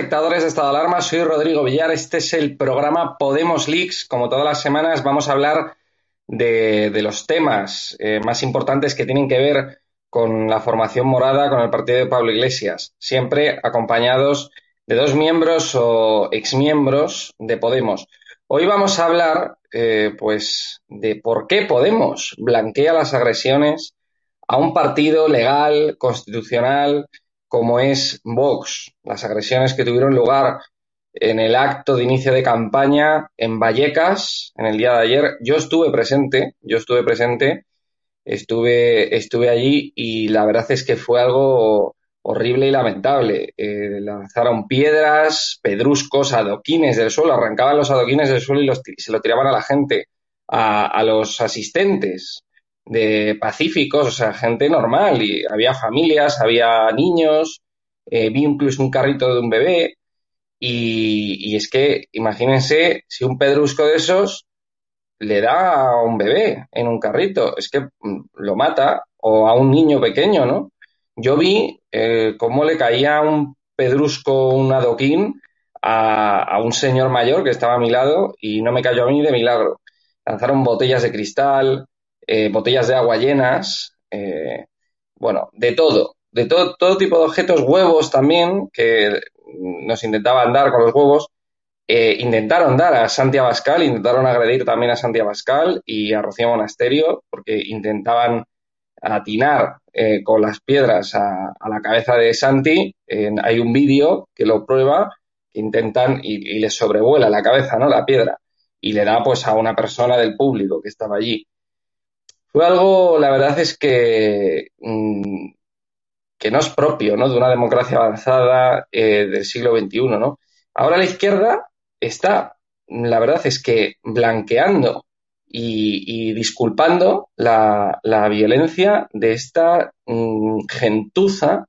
Espectadores de Estado Alarma, soy Rodrigo Villar, este es el programa Podemos Leaks, como todas las semanas vamos a hablar de, los temas eh, más importantes que tienen que ver con la formación morada, con el partido de Pablo Iglesias, siempre acompañados de dos miembros o exmiembros de Podemos. Hoy vamos a hablar eh, pues de por qué Podemos blanquea las agresiones a un partido legal, constitucional, como es Vox, las agresiones que tuvieron lugar en el acto de inicio de campaña en Vallecas en el día de ayer. Yo estuve presente, yo estuve presente, estuve, estuve allí y la verdad es que fue algo horrible y lamentable. Eh, lanzaron piedras, pedruscos, adoquines del suelo, arrancaban los adoquines del suelo y, los, se lo tiraban a la gente, a, a los asistentes de pacíficos, o sea, gente normal, y había familias, había niños, eh, vi incluso un carrito de un bebé, y, es que imagínense si un pedrusco de esos le da a un bebé en un carrito, es que mm, lo mata, o a un niño pequeño, ¿no? Yo vi eh, cómo le caía un pedrusco, un adoquín, a, a un señor mayor que estaba a mi lado y no me cayó a mí de milagro. Lanzaron botellas de cristal, eh, botellas de agua llenas, eh, bueno, de todo, de todo, todo tipo de objetos, huevos también, que nos intentaban dar con los huevos, eh, intentaron dar a Santiago Abascal, intentaron agredir también a Santiago Abascal y a Rocío Monasterio, porque intentaban atinar con las piedras a, la cabeza de Santi. hay un vídeo que lo prueba, intentan y, y, le sobrevuela la cabeza, ¿no? La piedra. Y le da pues a una persona del público que estaba allí. Fue algo, la verdad es que, mm, que no es propio ¿no? de una democracia avanzada eh, del siglo XXI. ¿no? Ahora la izquierda está, la verdad es que blanqueando y, disculpando la, violencia de esta mm, gentuza,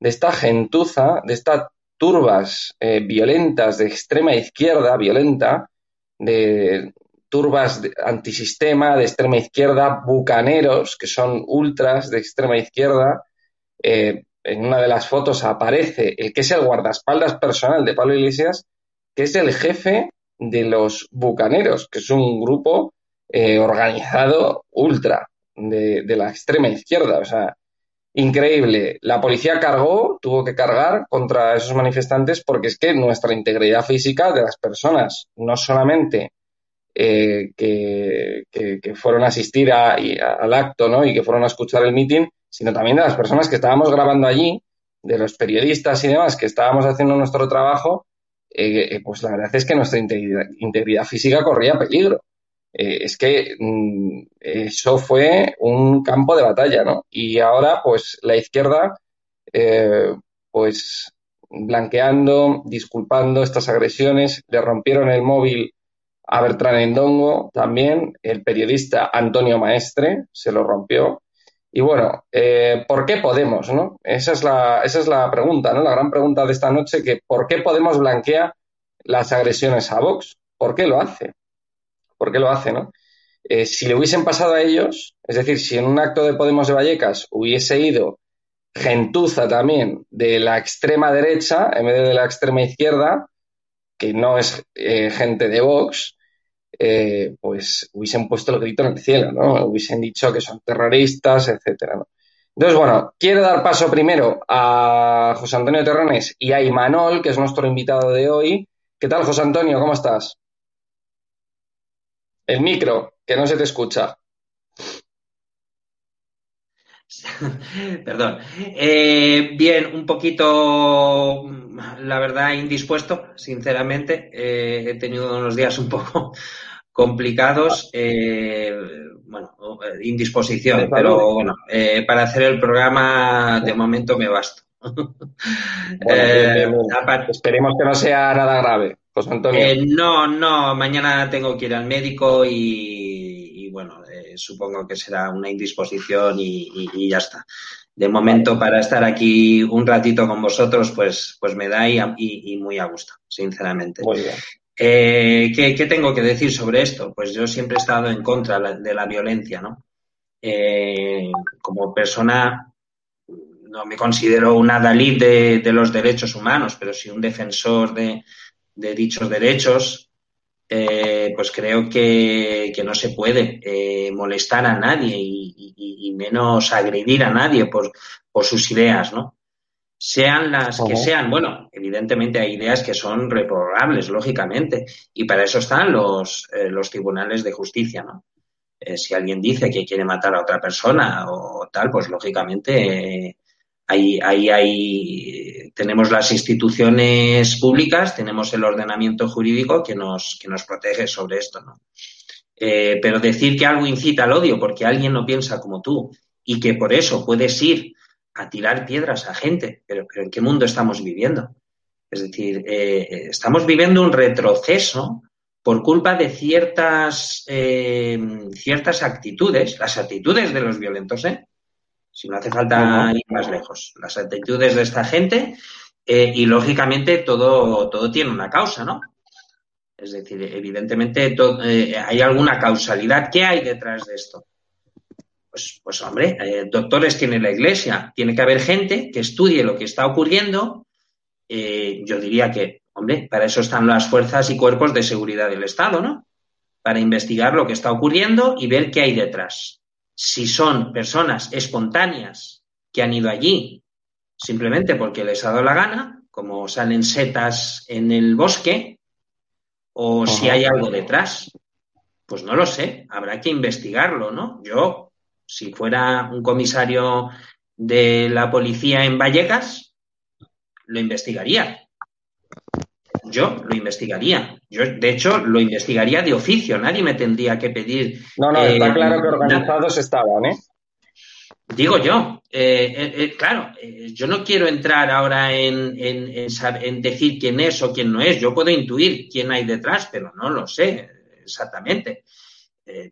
de esta gentuza, de estas turbas eh, violentas de extrema izquierda violenta, de, turbas antisistema de extrema izquierda, bucaneros, que son ultras de extrema izquierda. Eh, en una de las fotos aparece el que es el guardaespaldas personal de Pablo Iglesias, que es el jefe de los bucaneros, que es un grupo eh, organizado ultra de, de, la extrema izquierda. O sea, increíble. La policía cargó, tuvo que cargar contra esos manifestantes porque es que nuestra integridad física de las personas, no solamente eh, que, que, fueron a asistir al acto ¿no? y que fueron a escuchar el mitin, sino también de las personas que estábamos grabando allí, de los periodistas y demás que estábamos haciendo nuestro trabajo, eh, eh, pues la verdad es que nuestra integridad, física corría peligro. es que mm, eso fue un campo de batalla, ¿no? Y ahora, pues la izquierda, pues blanqueando, disculpando estas agresiones, le rompieron el móvil a Bertrand Endongo también, el periodista Antonio Maestre se lo rompió. Y bueno, eh, ¿por qué Podemos? ¿no? Esa, es la, esa es la pregunta, ¿no? la gran pregunta de esta noche, que ¿por qué Podemos blanquea las agresiones a Vox? ¿Por qué lo hace? ¿Por qué lo hace? ¿no? Eh, si le hubiesen pasado a ellos, es decir, si en un acto de Podemos de Vallecas hubiese ido gentuza también de la extrema derecha en vez de la extrema izquierda, que no es eh, gente de Vox, eh, pues hubiesen puesto el grito en el cielo, ¿no? Hubiesen dicho que son terroristas, etcétera. Entonces, bueno, quiero dar paso primero a José Antonio Terrones y a Imanol, que es nuestro invitado de hoy. ¿Qué tal, José Antonio? ¿Cómo estás? El micro, que no se te escucha. Perdón. Eh, bien, un poquito, la verdad, indispuesto, sinceramente. Eh, he tenido unos días un poco complicados. Eh, bueno, indisposición, pero bueno, para hacer el programa de momento me basto. esperemos que no sea nada grave, José Antonio. no, no, mañana tengo que ir al médico y bueno, supongo que será una indisposición y, ya está. De momento, para estar aquí un ratito con vosotros, pues, pues me da y, muy a gusto, sinceramente. Eh, ¿qué, tengo que decir sobre esto? Pues yo siempre he estado en contra de la violencia, ¿no? Eh, como persona no me considero una Dalí de, los derechos humanos, pero sí un defensor de, de dichos derechos eh, pues creo que, no se puede eh, molestar a nadie y, menos agredir a nadie por, sus ideas, ¿no? Sean las que sean. Bueno, evidentemente hay ideas que son reprobables, lógicamente, y para eso están los, eh, los tribunales de justicia, ¿no? si alguien dice que quiere matar a otra persona o tal, pues lógicamente ahí, ahí, ahí tenemos las instituciones públicas, tenemos el ordenamiento jurídico que nos, que nos protege sobre esto, ¿no? Eh, pero decir que algo incita al odio porque alguien no piensa como tú y que por eso puedes ir a tirar piedras a gente, pero, ¿en qué mundo estamos viviendo? Es decir, eh, estamos viviendo un retroceso por culpa de ciertas, eh, ciertas actitudes, las actitudes de los violentos, ¿eh? Si no hace falta ir más lejos. Las actitudes de esta gente eh, y lógicamente todo, todo tiene una causa, ¿no? Es decir, evidentemente eh, hay alguna causalidad. ¿Qué hay detrás de esto? Pues, pues hombre, eh, doctores tiene la Iglesia. Tiene que haber gente que estudie lo que está ocurriendo. yo diría que, hombre, para eso están las fuerzas y cuerpos de seguridad del Estado, ¿no? Para investigar lo que está ocurriendo y ver qué hay detrás si son personas espontáneas que han ido allí simplemente porque les ha dado la gana, como salen setas en el bosque, o si hay algo detrás. Pues no lo sé, habrá que investigarlo, ¿no? Yo, si fuera un comisario de la policía en Vallecas, lo investigaría yo lo investigaría. Yo, de hecho, lo investigaría de oficio. Nadie me tendría que pedir. No, no, está eh, claro que organizados estaban, ¿eh? Digo yo, eh, eh, claro, yo no quiero entrar ahora en, en, decir quién es o quién no es. Yo puedo intuir quién hay detrás, pero no lo sé exactamente.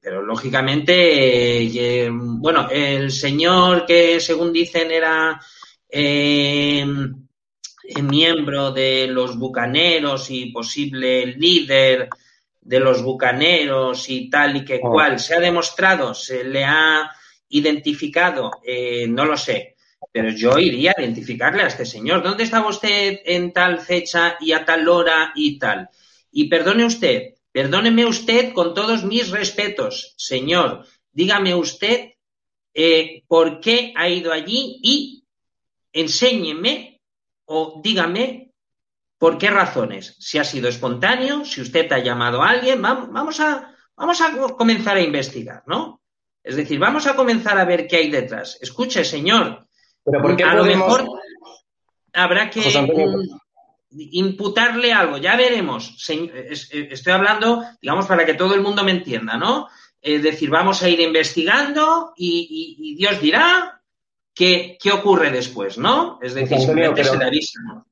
pero lógicamente, bueno, el señor que según dicen era miembro de los bucaneros y posible líder de los bucaneros y tal y que Oh. cual, se ha demostrado, se le ha identificado, eh, no lo sé, pero yo iría a identificarle a este señor. ¿Dónde estaba usted en tal fecha y a tal hora y tal? Y perdone usted, perdóneme usted con todos mis respetos, señor, dígame usted eh, por qué ha ido allí y enséñeme o dígame por qué razones. Si ha sido espontáneo, si usted ha llamado a alguien, vam- vamos a, vamos a comenzar a investigar, ¿no? Es decir, vamos a comenzar a ver qué hay detrás. Escuche, señor, Pero ¿por qué a lo mejor habrá que mm, imputarle algo, ya veremos. Estoy hablando, digamos, para que todo el mundo me entienda, ¿no? Es decir, vamos a ir investigando y, y- y Dios dirá qué, qué ocurre después, ¿no? Es decir, Antonio, simplemente pero- se le avisa, ¿no?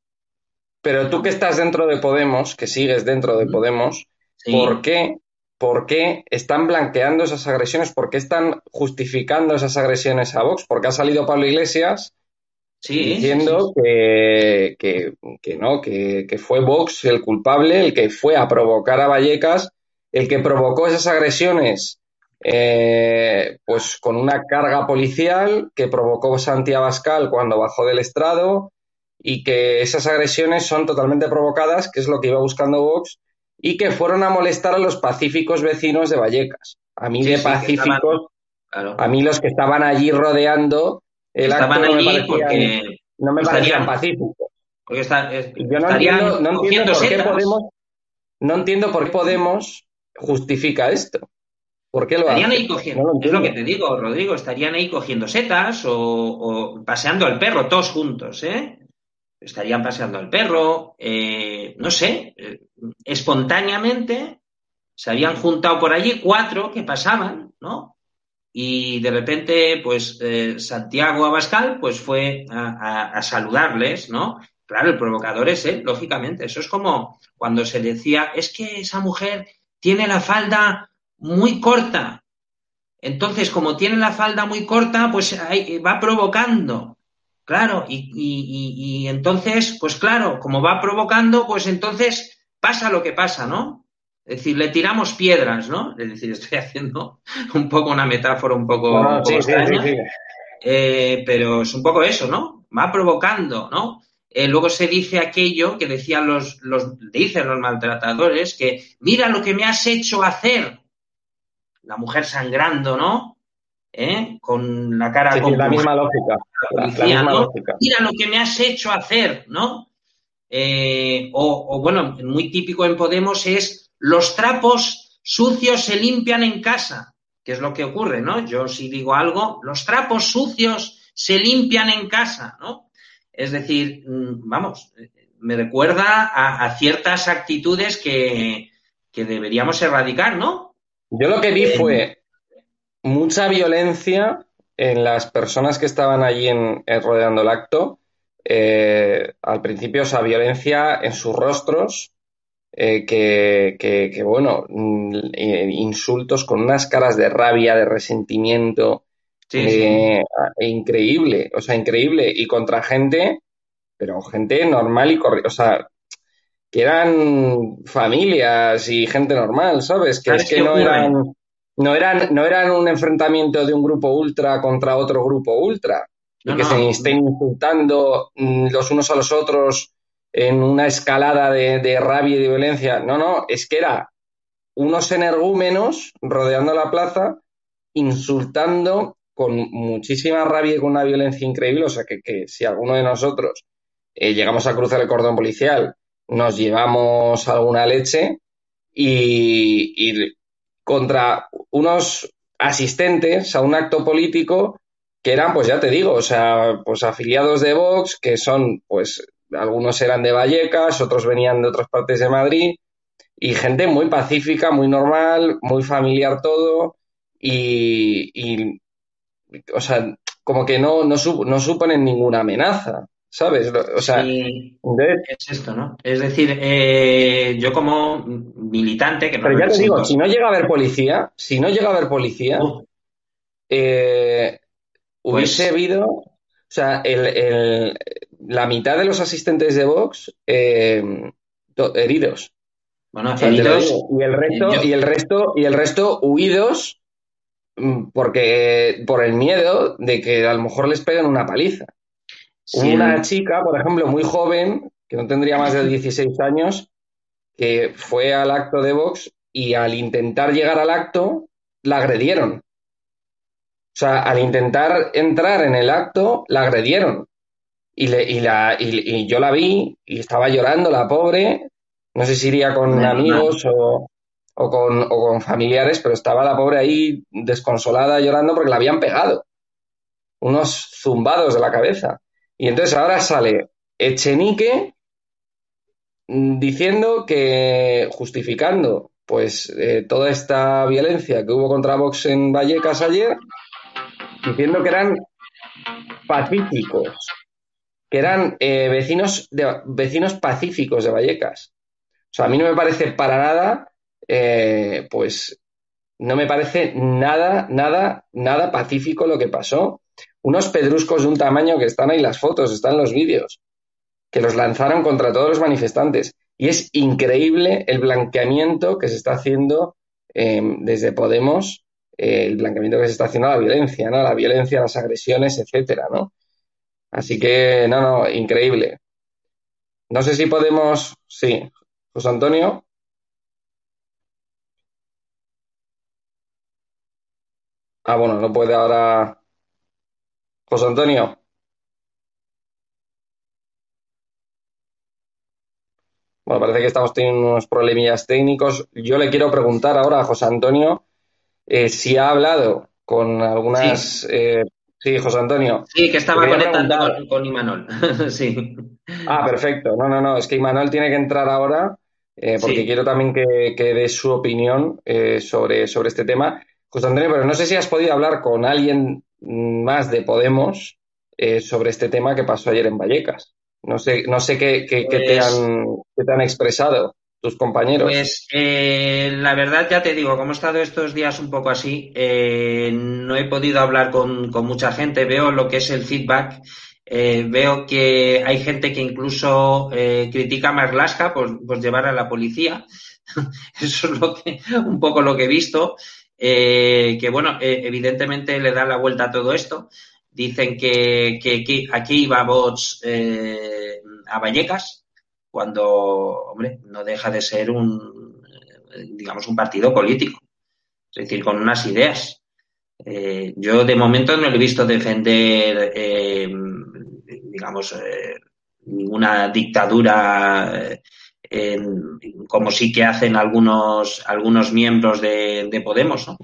Pero tú que estás dentro de Podemos, que sigues dentro de. Podemos, Sí. ¿por qué, por qué están blanqueando esas agresiones? ¿Por qué están justificando esas agresiones a Vox? Porque ha salido Pablo Iglesias Sí, sí, diciendo Que, que, que no, que, que fue Vox el culpable, el que fue a provocar a Vallecas, el que provocó esas agresiones, eh, pues con una carga policial que provocó Santi Abascal cuando bajó del estrado y que esas agresiones son totalmente provocadas, que es lo que iba buscando Vox, y que fueron a molestar a los pacíficos vecinos de Vallecas. A mí Sí, de sí, pacíficos, estaban- Claro. a mí los que estaban allí rodeando el Estaban acto no me parecían- porque, no me estarían- parecían pacíficos. porque está- es- Y Yo no entiendo, no entiendo por qué. Podemos, no entiendo por qué Podemos justifica esto. ¿Por qué lo Estarían hace? ahí cogiendo, No lo es lo que te digo, Rodrigo, estarían ahí cogiendo setas o, o paseando al perro, todos juntos, ¿eh? Estarían paseando al perro, eh, no sé, eh, espontáneamente se habían juntado por allí cuatro que pasaban, ¿no? Y de repente, pues eh, Santiago Abascal, pues fue a, a- a saludarles, ¿no? Claro, el provocador es él, lógicamente. Eso es como cuando se decía, es que esa mujer tiene la falda muy corta. Entonces, como tiene la falda muy corta, pues ahí va provocando. Claro, y, y- y- y entonces, pues claro, como va provocando, pues entonces pasa lo que pasa, ¿no? Es decir, le tiramos piedras, ¿no? Es decir, estoy haciendo un poco una metáfora un poco, No, no, un poco sí, sí, extraña. sí, sí. Eh, pero es un poco eso, ¿no? Va provocando, ¿no? Eh, luego se dice aquello que decían los, los, dicen los maltratadores, que mira lo que me has hecho hacer. La mujer sangrando, ¿no? ¿Eh? Con la cara Sí, con la misma lógica. La, la policía, misma ¿no? lógica. Mira lo que me has hecho hacer, ¿no? Eh, o, o, bueno, muy típico en Podemos es los trapos sucios se limpian en casa, que es lo que ocurre, ¿no? Yo si digo algo, los trapos sucios se limpian en casa, ¿no? Es decir, mm, vamos, me recuerda a, a ciertas actitudes que, que deberíamos erradicar, ¿no? Yo lo que vi fue mucha violencia en las personas que estaban allí en, en rodeando el acto. Eh, al principio, esa violencia en sus rostros, eh, que, que- que, bueno, mm, eh, insultos con unas caras de rabia, de resentimiento, Sí, sí. eh, increíble, o sea, increíble. Y contra gente, pero gente normal y corriente, o sea, que eran familias y gente normal, ¿sabes? Que ¿Sabes es que no eran, no eran, no eran un enfrentamiento de un grupo ultra contra otro grupo ultra. Y que no. se estén insultando mm, los unos a los otros en una escalada de, de rabia y de violencia. No, no, es que era unos energúmenos rodeando la plaza, insultando con muchísima rabia y con una violencia increíble. O sea, que, que si alguno de nosotros eh, llegamos a cruzar el cordón policial, nos llevamos alguna leche y, y contra unos asistentes a un acto político que eran, pues ya te digo, o sea, pues afiliados de Vox, que son, pues, algunos eran de Vallecas, otros venían de otras partes de Madrid, y gente muy pacífica, muy normal, muy familiar todo, y, y o sea, como que no, no, no suponen ninguna amenaza, ¿sabes? O sea, es esto, ¿no? Es decir, eh, yo como militante que no pero ya te digo, si no llega a haber policía, si no llega a haber policía, Uh, eh, Pues- hubiese habido, o sea, el, el- la mitad de los asistentes de Vox eh, heridos. Bueno, heridos, y el resto, y el resto, y el resto huidos mm, porque por el miedo de que a lo mejor les peguen una paliza. Una chica, por ejemplo, muy joven, que no tendría más de 16 años, que fue al acto de Vox y al intentar llegar al acto la agredieron. O sea, al intentar entrar en el acto, la agredieron. Y, le, y, la, y, yo la vi y estaba llorando la pobre. No sé si iría con amigos o, o, con, o con familiares, pero estaba la pobre ahí desconsolada llorando porque la habían pegado. Unos zumbados de la cabeza. Y entonces ahora sale Echenique diciendo que, justificando pues eh, toda esta violencia que hubo contra Vox en Vallecas ayer, diciendo que eran pacíficos, que eran eh, vecinos, de, vecinos pacíficos de Vallecas. O sea, a mí no me parece para nada, eh, pues no me parece nada, nada, nada pacífico lo que pasó. Unos pedruscos de un tamaño que están ahí las fotos, están los vídeos, que los lanzaron contra todos los manifestantes. Y es increíble el blanqueamiento que se está haciendo eh, desde Podemos el blanqueamiento que se está haciendo a la violencia, ¿no? La violencia, las agresiones, etcétera, ¿no? Así que, no, no, increíble. No sé si podemos. Sí, José Antonio. Ah, bueno, no puede ahora. José Antonio. Bueno, parece que estamos teniendo unos problemillas técnicos. Yo le quiero preguntar ahora a José Antonio eh, si ha hablado con algunas. Sí. Eh, sí, José Antonio. Sí, que estaba conectando con, con, Imanol. sí. Ah, perfecto. No, no, no. Es que Imanol tiene que entrar ahora eh, porque sí. quiero también que, que dé su opinión sobre, sobre este tema. José Antonio, pero no sé si has podido hablar con alguien más de Podemos eh, sobre este tema que pasó ayer en Vallecas. No sé, no sé qué, qué, pues... qué te, han, qué te han expresado tus compañeros? Pues eh, la verdad ya te digo, como he estado estos días un poco así, eh, no he podido hablar con, con, mucha gente, veo lo que es el feedback, veo que hay gente que incluso critica a Marlaska por, por, llevar a la policía, eso es lo que, un poco lo que he visto, eh, que bueno, evidentemente le da la vuelta a todo esto, dicen que, que, aquí iba bots a Vallecas, cuando, hombre, no deja de ser un, digamos, un partido político, es decir, con unas ideas. Eh, yo de momento no le he visto defender, eh, digamos, eh, ninguna dictadura como sí que hacen algunos, algunos miembros de, de Podemos, ¿no?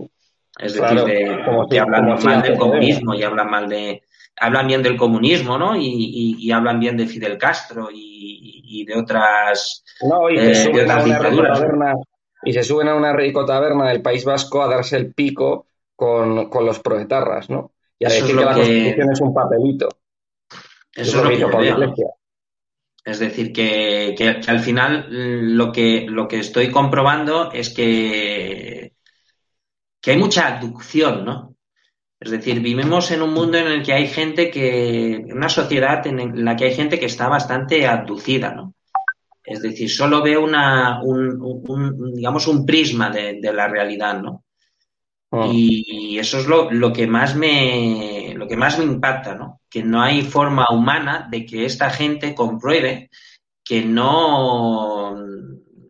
Es decir, de, que si, hablan mal del comunismo y hablan mal de, hablan bien del comunismo, ¿no? Y, y, y hablan bien de Fidel Castro y, y de otras, no, y eh, se de otras dictaduras. Taberna, y se suben a una rico taberna del País Vasco a darse el pico con, con los proetarras, ¿no? Y a Eso decir es que la Constitución es un papelito. Eso, es lo que, yo veo. Es decir, que, que, al final lo que, lo que estoy comprobando es que, que hay mucha aducción, ¿no? Es decir, vivimos en un mundo en el que hay gente que, una sociedad en la que hay gente que está bastante abducida, ¿no? Es decir, solo ve una, un, un digamos, un prisma de, de, la realidad, ¿no? Oh. Y eso es lo, lo, que más me, lo que más me impacta, ¿no? Que no hay forma humana de que esta gente compruebe que no,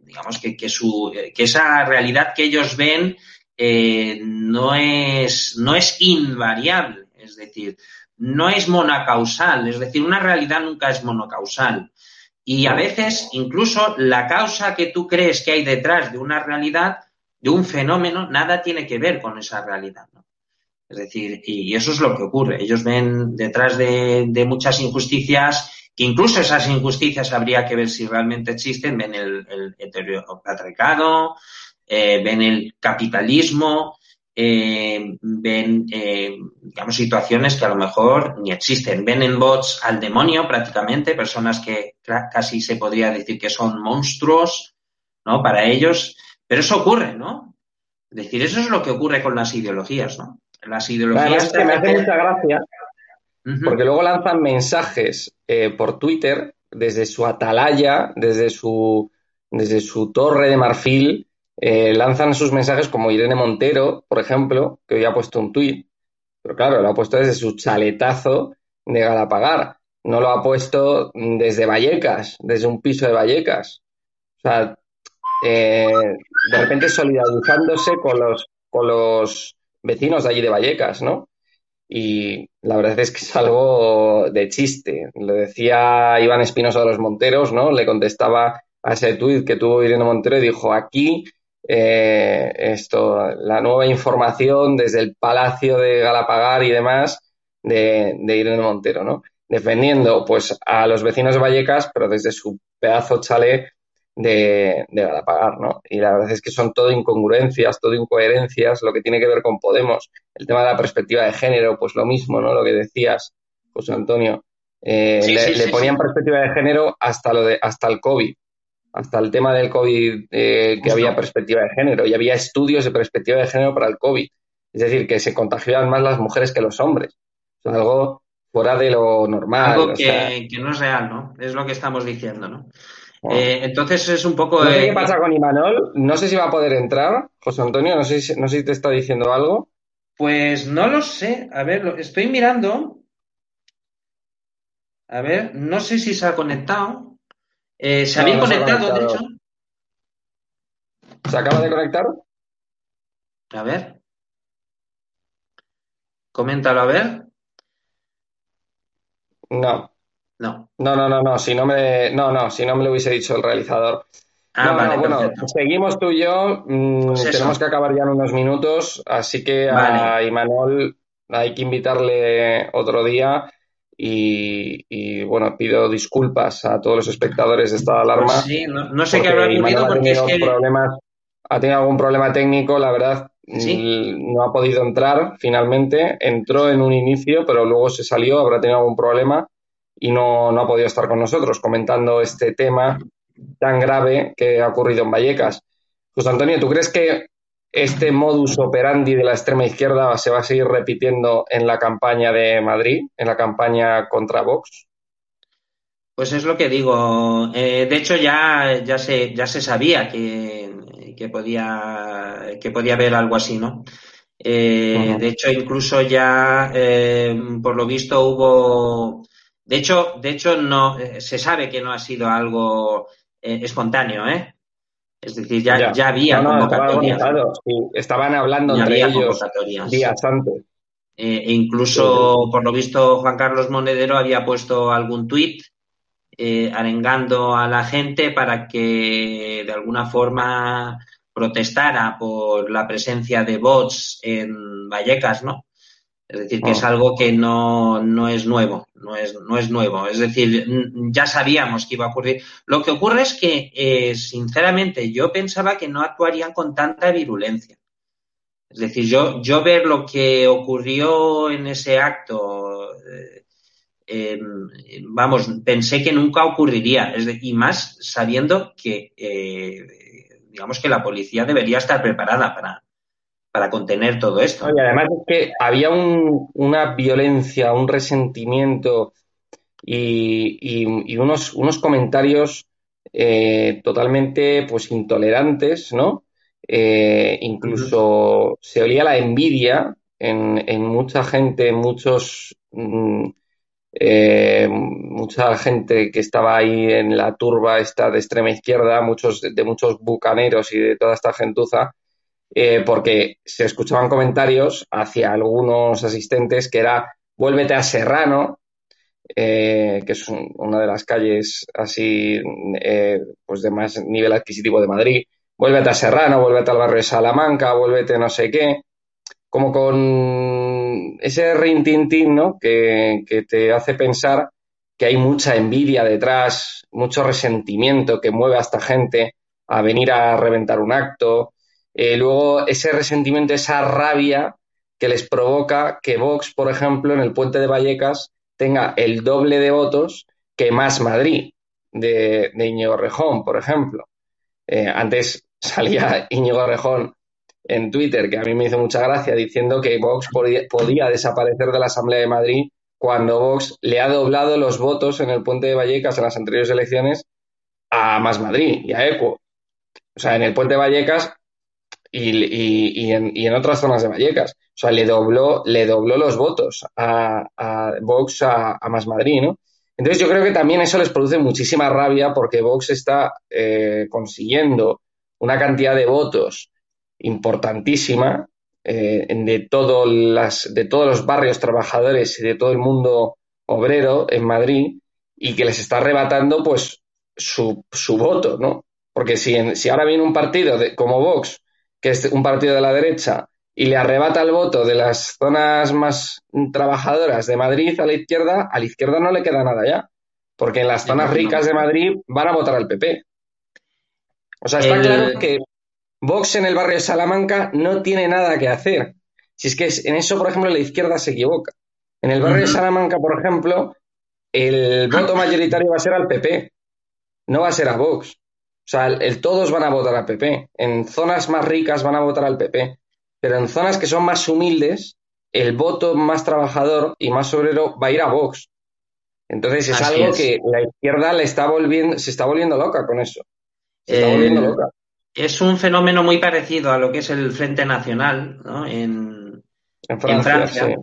digamos, que, que, su, que esa realidad que ellos ven eh, no, es, no es invariable, es decir, no es monocausal, es decir, una realidad nunca es monocausal. Y a veces, incluso la causa que tú crees que hay detrás de una realidad, de un fenómeno, nada tiene que ver con esa realidad. ¿no? Es decir, y eso es lo que ocurre. Ellos ven detrás de, de muchas injusticias que incluso esas injusticias habría que ver si realmente existen, ven el, el eh, ven el capitalismo, eh, ven, eh, digamos, situaciones que a lo mejor ni existen. Ven en bots al demonio prácticamente, personas que casi se podría decir que son monstruos, ¿no? Para ellos. Pero eso ocurre, ¿no? Es decir, eso es lo que ocurre con las ideologías, ¿no? Las ideologías. es que me hace mucha gracia, uh -huh. porque luego lanzan mensajes eh, por Twitter desde su atalaya, desde su desde su torre de marfil, eh, lanzan sus mensajes como Irene Montero, por ejemplo, que hoy ha puesto un tuit, pero claro, lo ha puesto desde su chaletazo de Galapagar, no lo ha puesto desde Vallecas, desde un piso de Vallecas. O sea, eh, de repente solidarizándose con los, con los vecinos de allí de Vallecas, ¿no? Y la verdad es que es algo de chiste. Lo decía Iván Espinosa de los Monteros, ¿no? Le contestaba a ese tuit que tuvo Irene Montero y dijo, aquí eh, esto, la nueva información desde el Palacio de Galapagar y demás de, de Irene Montero, ¿no? Defendiendo pues a los vecinos de Vallecas, pero desde su pedazo chalet de, de Galapagar, ¿no? Y la verdad es que son todo incongruencias, todo incoherencias, lo que tiene que ver con Podemos. El tema de la perspectiva de género, pues lo mismo, ¿no? Lo que decías, José Antonio. Eh, le, ponían perspectiva de género hasta lo de hasta el COVID, hasta el tema del COVID eh, que había perspectiva de género y había estudios de perspectiva de género para el COVID. Es decir, que se contagiaban más las mujeres que los hombres. Es algo fuera de lo normal. Algo que, que no es real, ¿no? Es lo que estamos diciendo, ¿no? Eh, entonces es un poco. No sé qué pasa con Imanol. No sé si va a poder entrar, José Antonio. No sé si, no sé si te está diciendo algo. Pues no lo sé. A ver, estoy mirando. A ver, no sé si se ha conectado. Eh, se había conectado, de hecho. ¿Se acaba de conectar? A ver. Coméntalo, a ver. No. No. No, no, no, no, si no me, no, no, si no me lo hubiese dicho el realizador. Ah, vale, bueno, seguimos tú y yo. Mm, pues tenemos que acabar ya en unos minutos, así que a Imanol hay que invitarle otro día. Y, bueno, pido disculpas a todos los espectadores de esta alarma. Pues sí, no, sé qué habrá ocurrido porque es que. Problemas, ha tenido algún problema técnico, la verdad, mm, no ha podido entrar finalmente. Entró en un inicio, pero luego se salió, habrá tenido algún problema y no, no ha podido estar con nosotros comentando este tema tan grave que ha ocurrido en Vallecas. José Antonio, ¿tú crees que este modus operandi de la extrema izquierda se va a seguir repitiendo en la campaña de Madrid, en la campaña contra Vox? Pues es lo que digo. Eh, de hecho, ya, ya, se, ya se sabía que, que, podía, que podía haber algo así, ¿no? Eh, de hecho, incluso ya, eh, por lo visto, hubo de hecho, de hecho no, eh, se sabe que no ha sido algo eh, espontáneo, ¿eh? Es decir, ya, ya. había convocatorias. estaban hablando entre ellos días antes. Eh, e incluso, por lo visto, Juan Carlos Monedero había puesto algún tuit arengando a la gente para que de alguna forma protestara por la presencia de bots en Vallecas, ¿no? Es decir, que es ah. algo que no, no es nuevo, no es, no es nuevo. Es decir, ya sabíamos que iba a ocurrir. Lo que ocurre es que, eh, sinceramente, yo pensaba que no actuarían con tanta virulencia. Es decir, yo, yo ver lo que ocurrió en ese acto, eh, em, vamos, pensé que nunca ocurriría. Es y más sabiendo que, eh, digamos que la policía debería estar preparada para, para contener todo esto. Y además es que había una violencia, un resentimiento y, unos, unos, comentarios eh, totalmente pues intolerantes, ¿no? Eh, incluso se olía la envidia en, mucha gente, muchos mm, eh, mucha gente que estaba ahí en la turba esta de extrema izquierda, muchos de muchos bucaneros y de toda esta gentuza, eh, porque se escuchaban comentarios hacia algunos asistentes que era vuélvete a Serrano, eh, que es una de las calles así eh, pues de más nivel adquisitivo de Madrid, vuélvete a Serrano, vuélvete al barrio de Salamanca, vuélvete no sé qué, como con ese rintintín ¿no? que, que te hace pensar que hay mucha envidia detrás, mucho resentimiento que mueve a esta gente a venir a reventar un acto, eh, luego ese resentimiento, esa rabia que les provoca que Vox, por ejemplo, en el puente de Vallecas tenga el doble de votos que Más Madrid de, de Íñigo Rejón, por ejemplo. Eh, antes salía Íñigo Rejón en Twitter, que a mí me hizo mucha gracia, diciendo que Vox podía, desaparecer de la Asamblea de Madrid cuando Vox le ha doblado los votos en el puente de Vallecas en las anteriores elecciones a Más Madrid y a Eco. O sea, en el puente de Vallecas y, en, otras zonas de Vallecas. O sea, le dobló, le dobló los votos a, Vox a, Más Madrid, ¿no? Entonces yo creo que también eso les produce muchísima rabia porque Vox está eh, consiguiendo una cantidad de votos importantísima eh, de, todo las, de todos los barrios trabajadores y de todo el mundo obrero en Madrid y que les está arrebatando pues su, su voto, ¿no? Porque si, si ahora viene un partido de, como Vox, que es un partido de la derecha, y le arrebata el voto de las zonas más trabajadoras de Madrid a la izquierda, a la izquierda no le queda nada ya. Porque en las zonas ricas de Madrid van a votar al PP. O sea, está claro que Vox en el barrio de Salamanca no tiene nada que hacer. Si es que en eso, por ejemplo, la izquierda se equivoca. En el barrio de Salamanca, por ejemplo, el voto mayoritario va a ser al PP, no va a ser a Vox. O sea, el, todos van a votar al PP. En zonas más ricas van a votar al PP. Pero en zonas que son más humildes, el voto más trabajador y más obrero va a ir a Vox. Entonces es algo que la izquierda le está volviendo, se está volviendo loca con eso. Se está volviendo loca es un fenómeno muy parecido a lo que es el Frente Nacional ¿no? en, Francia,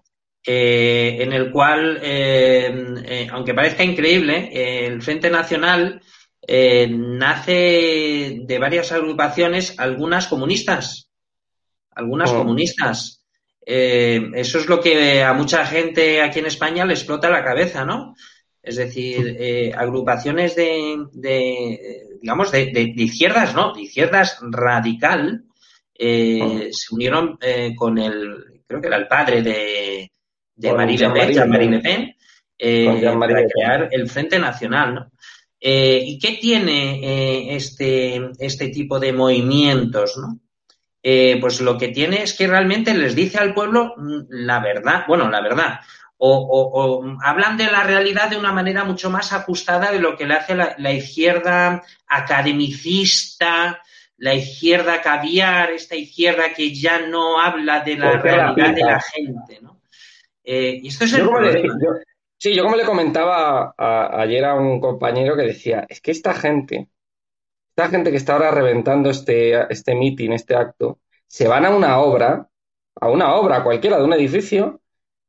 eh, en, el cual, eh, eh, aunque parezca increíble, el Frente Nacional nace de varias agrupaciones, algunas comunistas, algunas oh. comunistas. eso es lo que a mucha gente aquí en España le explota la cabeza, ¿no? Es decir, agrupaciones de digamos, de, izquierdas, ¿no? De izquierdas radical, eh, se unieron eh, con el, creo que era el padre de, de Marine, Le Pen, eh, para crear el Frente Nacional, ¿no? ¿Y qué tiene este, este tipo de movimientos, ¿no? pues lo que tiene es que realmente les dice al pueblo mm, la verdad, bueno, la verdad, o, hablan de la realidad de una manera mucho más ajustada de lo que le hace la, izquierda academicista, la izquierda caviar, esta izquierda que ya no habla de la realidad de la gente, ¿no? Eh, y esto es el problema. Sí, yo como le comentaba ayer a un compañero que decía, es que esta gente, esta gente que está ahora reventando este, este meeting, este acto, se van a una obra, a una obra cualquiera de un edificio,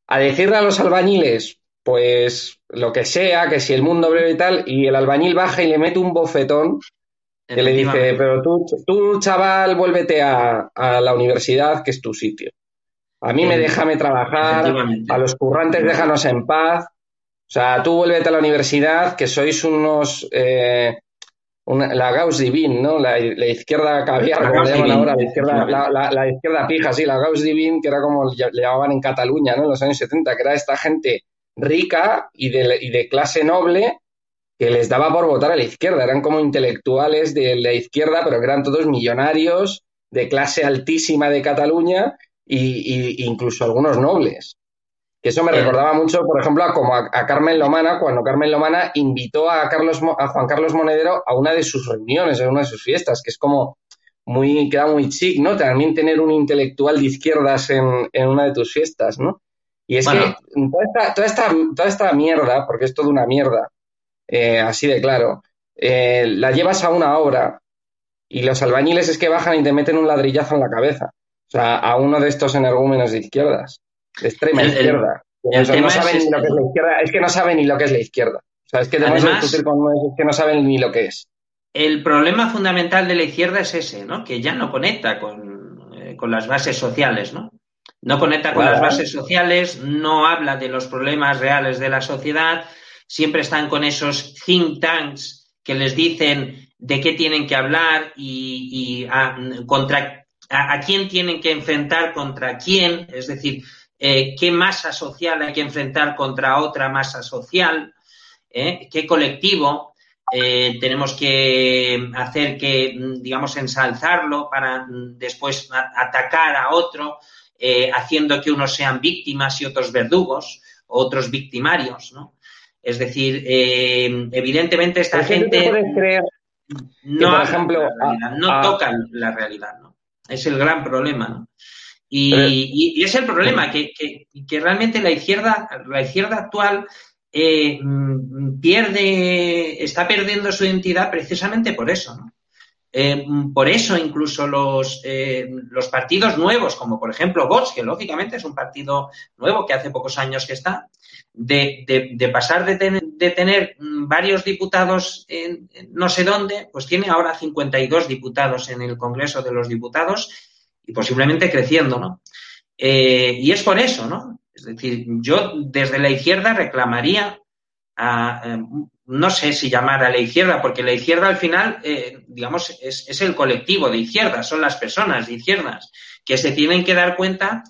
a decirle a los albañiles, pues lo que sea, que si el mundo breve y tal, y el albañil baja y le mete un bofetón que le dice, pero tú, tú chaval, vuélvete a, la universidad, que es tu sitio. A mí me déjame trabajar, a los currantes déjanos en paz. O sea, tú vuélvete a la universidad, que sois unos eh, la Gauss Divin, ¿no? La, izquierda caviar, como le llaman ahora, la izquierda, la, izquierda pija, sí, la Gauss Divin, que era como le llamaban en Cataluña, ¿no? En los años 70, que era esta gente rica y de, y de clase noble que les daba por votar a la izquierda. Eran como intelectuales de la izquierda, pero que eran todos millonarios, de clase altísima de Cataluña y, incluso algunos nobles. Que eso me recordaba mucho, por ejemplo, a, como a, Carmen Lomana, cuando Carmen Lomana invitó a, Carlos, a Juan Carlos Monedero a una de sus reuniones, a una de sus fiestas, que es como muy, queda muy chic, ¿no? También tener un intelectual de izquierdas en, una de tus fiestas, ¿no? Y es que toda esta, toda, esta, toda esta mierda, porque es toda una mierda, eh, así de claro, eh, la llevas a una obra y los albañiles es que bajan y te meten un ladrillazo en la cabeza. O sea, a uno de estos energúmenos de izquierdas extrema izquierda. no saben ni lo que es la izquierda. Es que no saben ni lo que es la izquierda. O sea, es que discutir con es que no saben ni lo que es. El problema fundamental de la izquierda es ese, ¿no? Que ya no conecta con, eh, las bases sociales, ¿no? No conecta con las bases sociales, no habla de los problemas reales de la sociedad, siempre están con esos think tanks que les dicen de qué tienen que hablar y, a, contra a, quién tienen que enfrentar contra quién, es decir, eh, qué masa social hay que enfrentar contra otra masa social, ¿eh? qué colectivo eh, tenemos que hacer que, digamos, ensalzarlo para mm, después atacar a otro, haciendo que unos sean víctimas y otros verdugos, otros victimarios, ¿no? Es decir, evidentemente esta gente no, por ejemplo, no toca la realidad, ¿no? Es el gran problema, ¿no? Y, es el problema, que, realmente la izquierda, la izquierda actual eh, mm, pierde, está perdiendo su identidad precisamente por eso, ¿no? Eh, por eso incluso los, eh, los partidos nuevos, como por ejemplo Vox, que lógicamente es un partido nuevo que hace pocos años que está, de, de, pasar de, de, tener varios diputados en, no sé dónde, pues tiene ahora 52 diputados en el Congreso de los Diputados y posiblemente creciendo, ¿no? Eh, y es por eso, ¿no? Es decir, yo desde la izquierda reclamaría a, no sé si llamar a la izquierda, porque la izquierda al final, eh, digamos, es, el colectivo de izquierdas, son las personas de izquierdas que se tienen que dar cuenta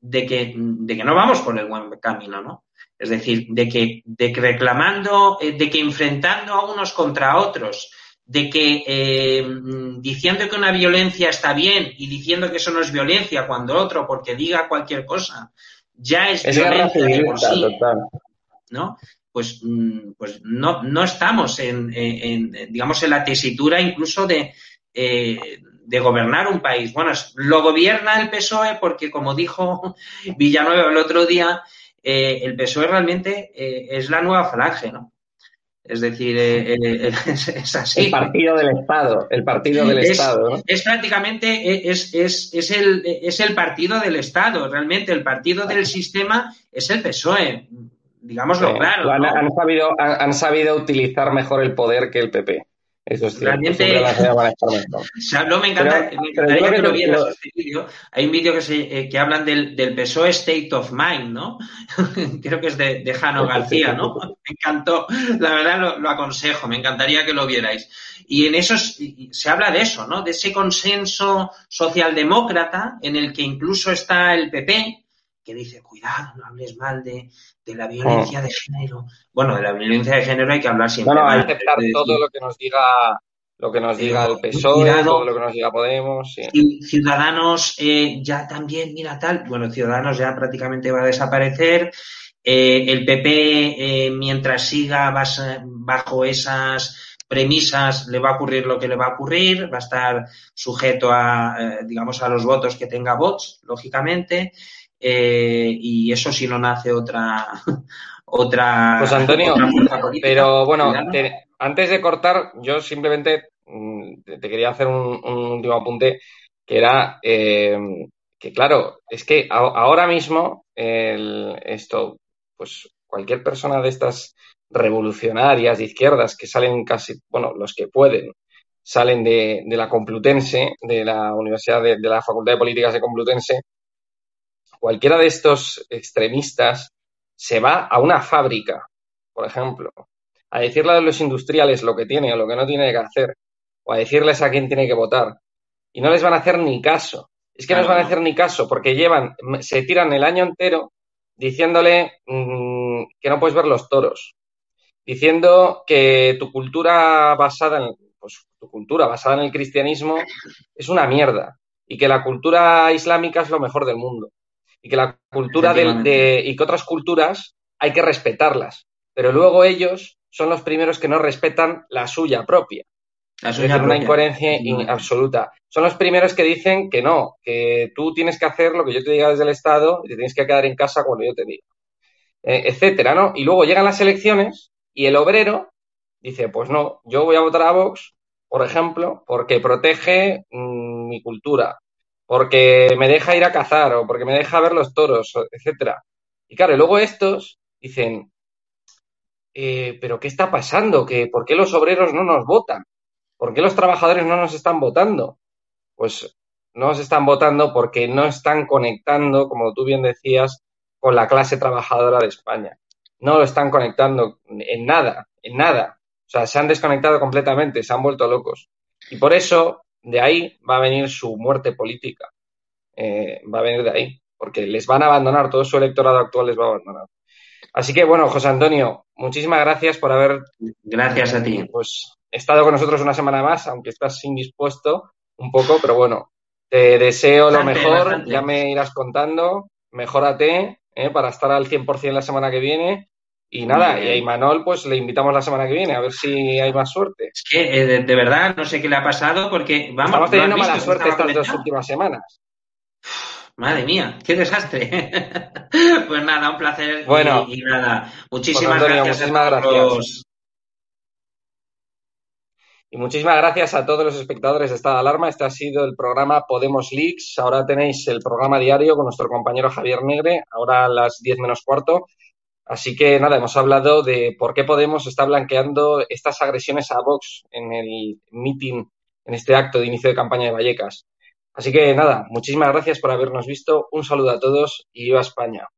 de que, de que no vamos por el buen camino, ¿no? Es decir, de que, de que reclamando, eh, de que enfrentando a unos contra otros, de que eh, diciendo que una violencia está bien y diciendo que eso no es violencia cuando otro, porque diga cualquier cosa, ya es, violencia de por sí, ¿no? Pues, mm, pues no, no estamos en, en, digamos, en la tesitura incluso de, eh, de gobernar un país. Bueno, lo gobierna el PSOE porque, como dijo Villanueva el otro día, eh, el PSOE realmente es la nueva falange, ¿no? Es decir, eh, es, así. El partido del Estado, el partido del Estado. ¿no? Es prácticamente, es, es, es, el, es el partido del Estado, realmente. El partido del sistema es el PSOE, digámoslo claro. Han, han, sabido, han, sabido utilizar mejor el poder que el PP. Eso es Realmente, se habló, me, encanta, me encantaría que, lo vieras este vídeo. Hay un vídeo que, se, eh, que hablan del, del PSOE State of Mind, ¿no? Creo que es de, de Jano García, ¿no? Me encantó, la verdad lo, lo, aconsejo, me encantaría que lo vierais. Y en eso se habla de eso, ¿no? De ese consenso socialdemócrata en el que incluso está el PP, que dice, cuidado, no hables mal de, de la violencia oh. de género. Bueno, de la violencia de género hay que hablar siempre. Bueno, hay que aceptar todo lo que nos diga lo que nos diga el PSOE, todo lo que nos diga Podemos. Sí. Ciudadanos eh, ya también, mira tal, bueno, Ciudadanos ya prácticamente va a desaparecer. Eh, el PP, eh, mientras siga bajo esas premisas, le va a ocurrir lo que le va a ocurrir, va a estar sujeto a, digamos, a los votos que tenga votos, lógicamente. Eh, y eso si no nace otra otra pues Antonio pero bueno te, antes de cortar yo simplemente mm, te, te quería hacer un, un, último apunte que era eh, que claro es que a, ahora mismo el, esto pues cualquier persona de estas revolucionarias de izquierdas que salen casi bueno los que pueden salen de, de la Complutense de la Universidad de, de la Facultad de Políticas de Complutense cualquiera de estos extremistas se va a una fábrica, por ejemplo, a decirle a los industriales lo que tiene o lo que no tiene que hacer, o a decirles a quién tiene que votar, y no les van a hacer ni caso. Es que no les van a hacer ni caso porque llevan, se tiran el año entero diciéndole mmm, que no puedes ver los toros, diciendo que tu cultura basada en, pues, tu cultura basada en el cristianismo es una mierda y que la cultura islámica es lo mejor del mundo y que la cultura de, de, y que otras culturas hay que respetarlas, pero luego ellos son los primeros que no respetan la suya propia. La suya es una incoherencia in, absoluta. Son los primeros que dicen que no, que tú tienes que hacer lo que yo te diga desde el Estado y te tienes que quedar en casa cuando yo te diga. Eh, etcétera, ¿no? Y luego llegan las elecciones y el obrero dice, pues no, yo voy a votar a Vox, por ejemplo, porque protege mmm, mi cultura, porque me deja ir a cazar o porque me deja ver los toros, etcétera. Y claro, luego estos dicen, eh, pero ¿qué está pasando? ¿Que, ¿Por qué los obreros no nos votan? ¿Por qué los trabajadores no nos están votando? Pues no nos están votando porque no están conectando, como tú bien decías, con la clase trabajadora de España. No lo están conectando en nada, en nada. O sea, se han desconectado completamente, se han vuelto locos. Y por eso de ahí va a venir su muerte política. Eh, va a venir de ahí, porque les van a abandonar, todo su electorado actual les va a abandonar. Así que bueno, José Antonio, muchísimas gracias por haber gracias a ti. Pues estado con nosotros una semana más, aunque estás indispuesto un poco, pero bueno, te deseo lo mejor, bastante. ya me irás contando, mejórate eh, para estar al 100% la semana que viene y nada, y a Imanol pues le invitamos la semana que viene a ver si hay más suerte. Es que eh, de, de, verdad no sé qué le ha pasado porque vamos. Estamos teniendo mala suerte estas dos últimas semanas. madre mía, qué desastre. pues nada, un placer. Bueno, y, nada, muchísimas gracias a todos. Y muchísimas gracias a todos los espectadores de Estado de Alarma. Este ha sido el programa Podemos Leaks. Ahora tenéis el programa diario con nuestro compañero Javier Negre, ahora a las 10 menos cuarto. Así que nada, hemos hablado de por qué Podemos está blanqueando estas agresiones a Vox en el meeting, en este acto de inicio de campaña de Vallecas. Así que nada, muchísimas gracias por habernos visto. Un saludo a todos y viva España.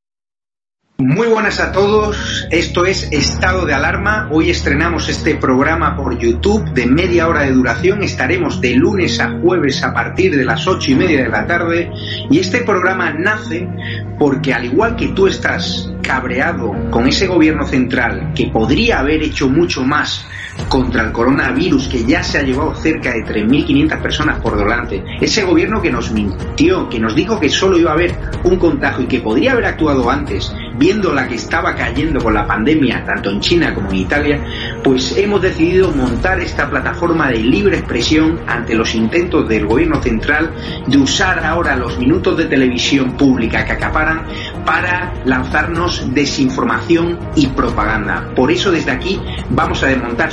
Muy buenas a todos, esto es Estado de Alarma. Hoy estrenamos este programa por YouTube de media hora de duración. Estaremos de lunes a jueves a partir de las ocho y media de la tarde. Y este programa nace porque al igual que tú estás cabreado con ese gobierno central que podría haber hecho mucho más contra el coronavirus que ya se ha llevado cerca de 3.500 personas por delante, ese gobierno que nos mintió, que nos dijo que solo iba a haber un contagio y que podría haber actuado antes, viendo la que estaba cayendo con la pandemia tanto en China como en Italia, pues hemos decidido montar esta plataforma de libre expresión ante los intentos del gobierno central de usar ahora los minutos de televisión pública que acaparan para lanzarnos desinformación y propaganda. Por eso desde aquí vamos a desmontar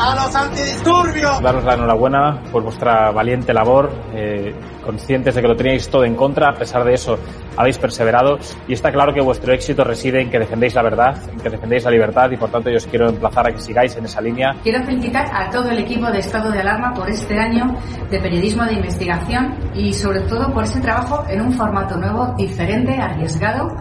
A los antidisturbios. Daros la enhorabuena por vuestra valiente labor, eh, conscientes de que lo teníais todo en contra, a pesar de eso habéis perseverado y está claro que vuestro éxito reside en que defendéis la verdad, en que defendéis la libertad y por tanto yo os quiero emplazar a que sigáis en esa línea. Quiero felicitar a todo el equipo de Estado de Alarma por este año de periodismo de investigación y sobre todo por ese trabajo en un formato nuevo, diferente, arriesgado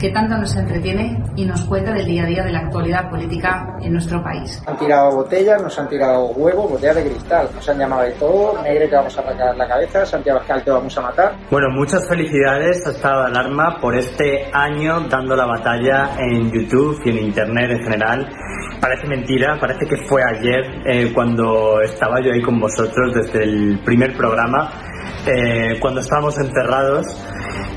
que tanto nos entretiene y nos cuenta del día a día de la actualidad política en nuestro país. Han tirado botellas, nos han tirado huevos, botellas de cristal, nos han llamado de todo, Negre que vamos a arrancar la cabeza, Santiago Pascal te vamos a matar. Bueno, muchas felicidades a Estado de Alarma por este año dando la batalla en YouTube y en Internet en general. Parece mentira, parece que fue ayer eh, cuando estaba yo ahí con vosotros desde el primer programa, eh, cuando estábamos encerrados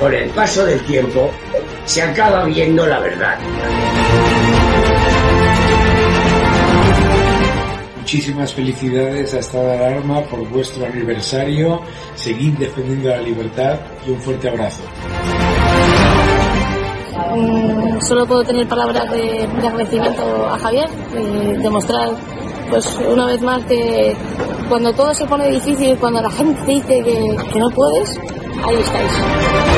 Con el paso del tiempo se acaba viendo la verdad. Muchísimas felicidades a Estado de Alarma por vuestro aniversario. Seguid defendiendo la libertad y un fuerte abrazo. Mm, solo puedo tener palabras de, de agradecimiento a Javier y demostrar pues una vez más que cuando todo se pone difícil, cuando la gente dice que, que no puedes, ahí estáis.